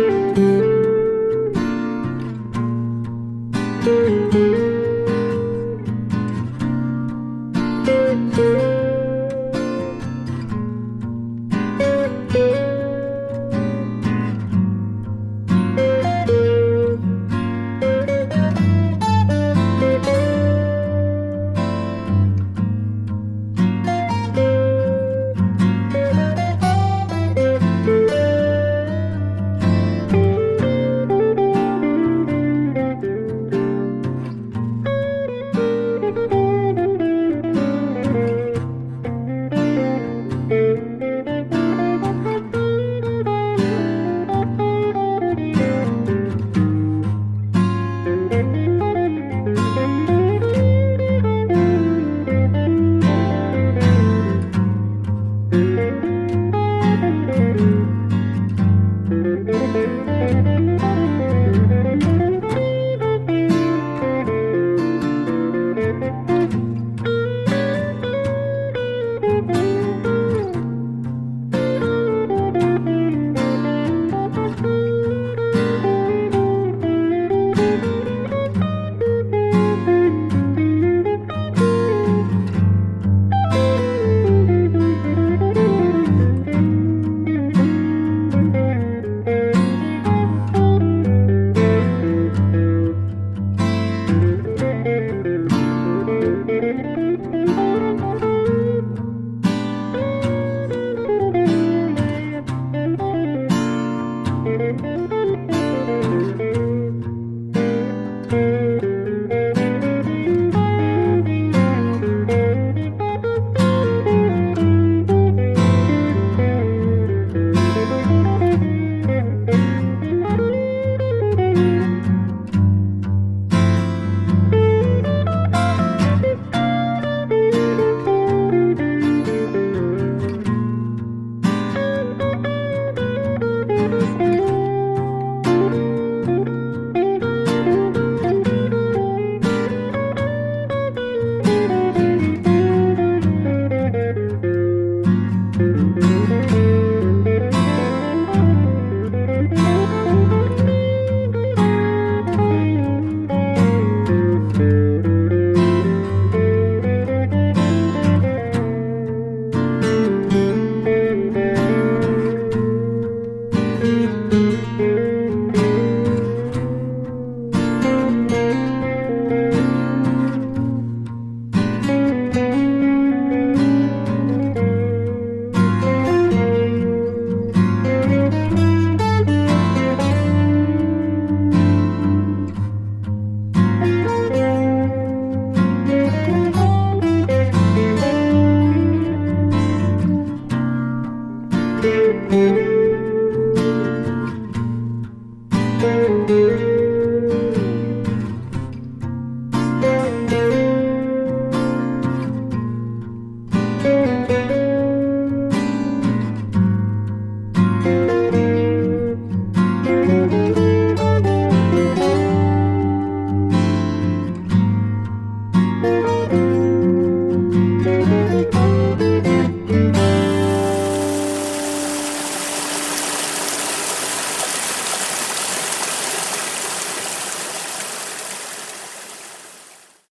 Música